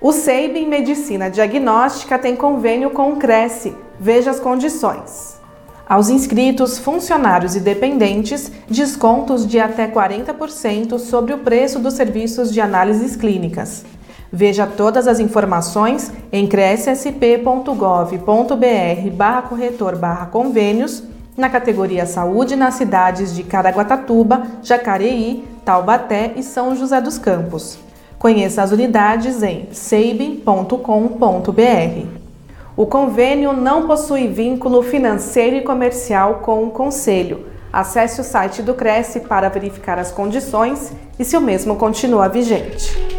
O Seibin Medicina Diagnóstica tem convênio com o Cresce. Veja as condições. Aos inscritos, funcionários e dependentes, descontos de até 40% sobre o preço dos serviços de análises clínicas. Veja todas as informações em crescsp.gov.br barra corretor barra convênios na categoria Saúde nas cidades de Caraguatatuba, Jacareí, Taubaté e São José dos Campos. Conheça as unidades em seibin.com.br. O convênio não possui vínculo financeiro e comercial com o Conselho. Acesse o site do Cresce para verificar as condições e se o mesmo continua vigente.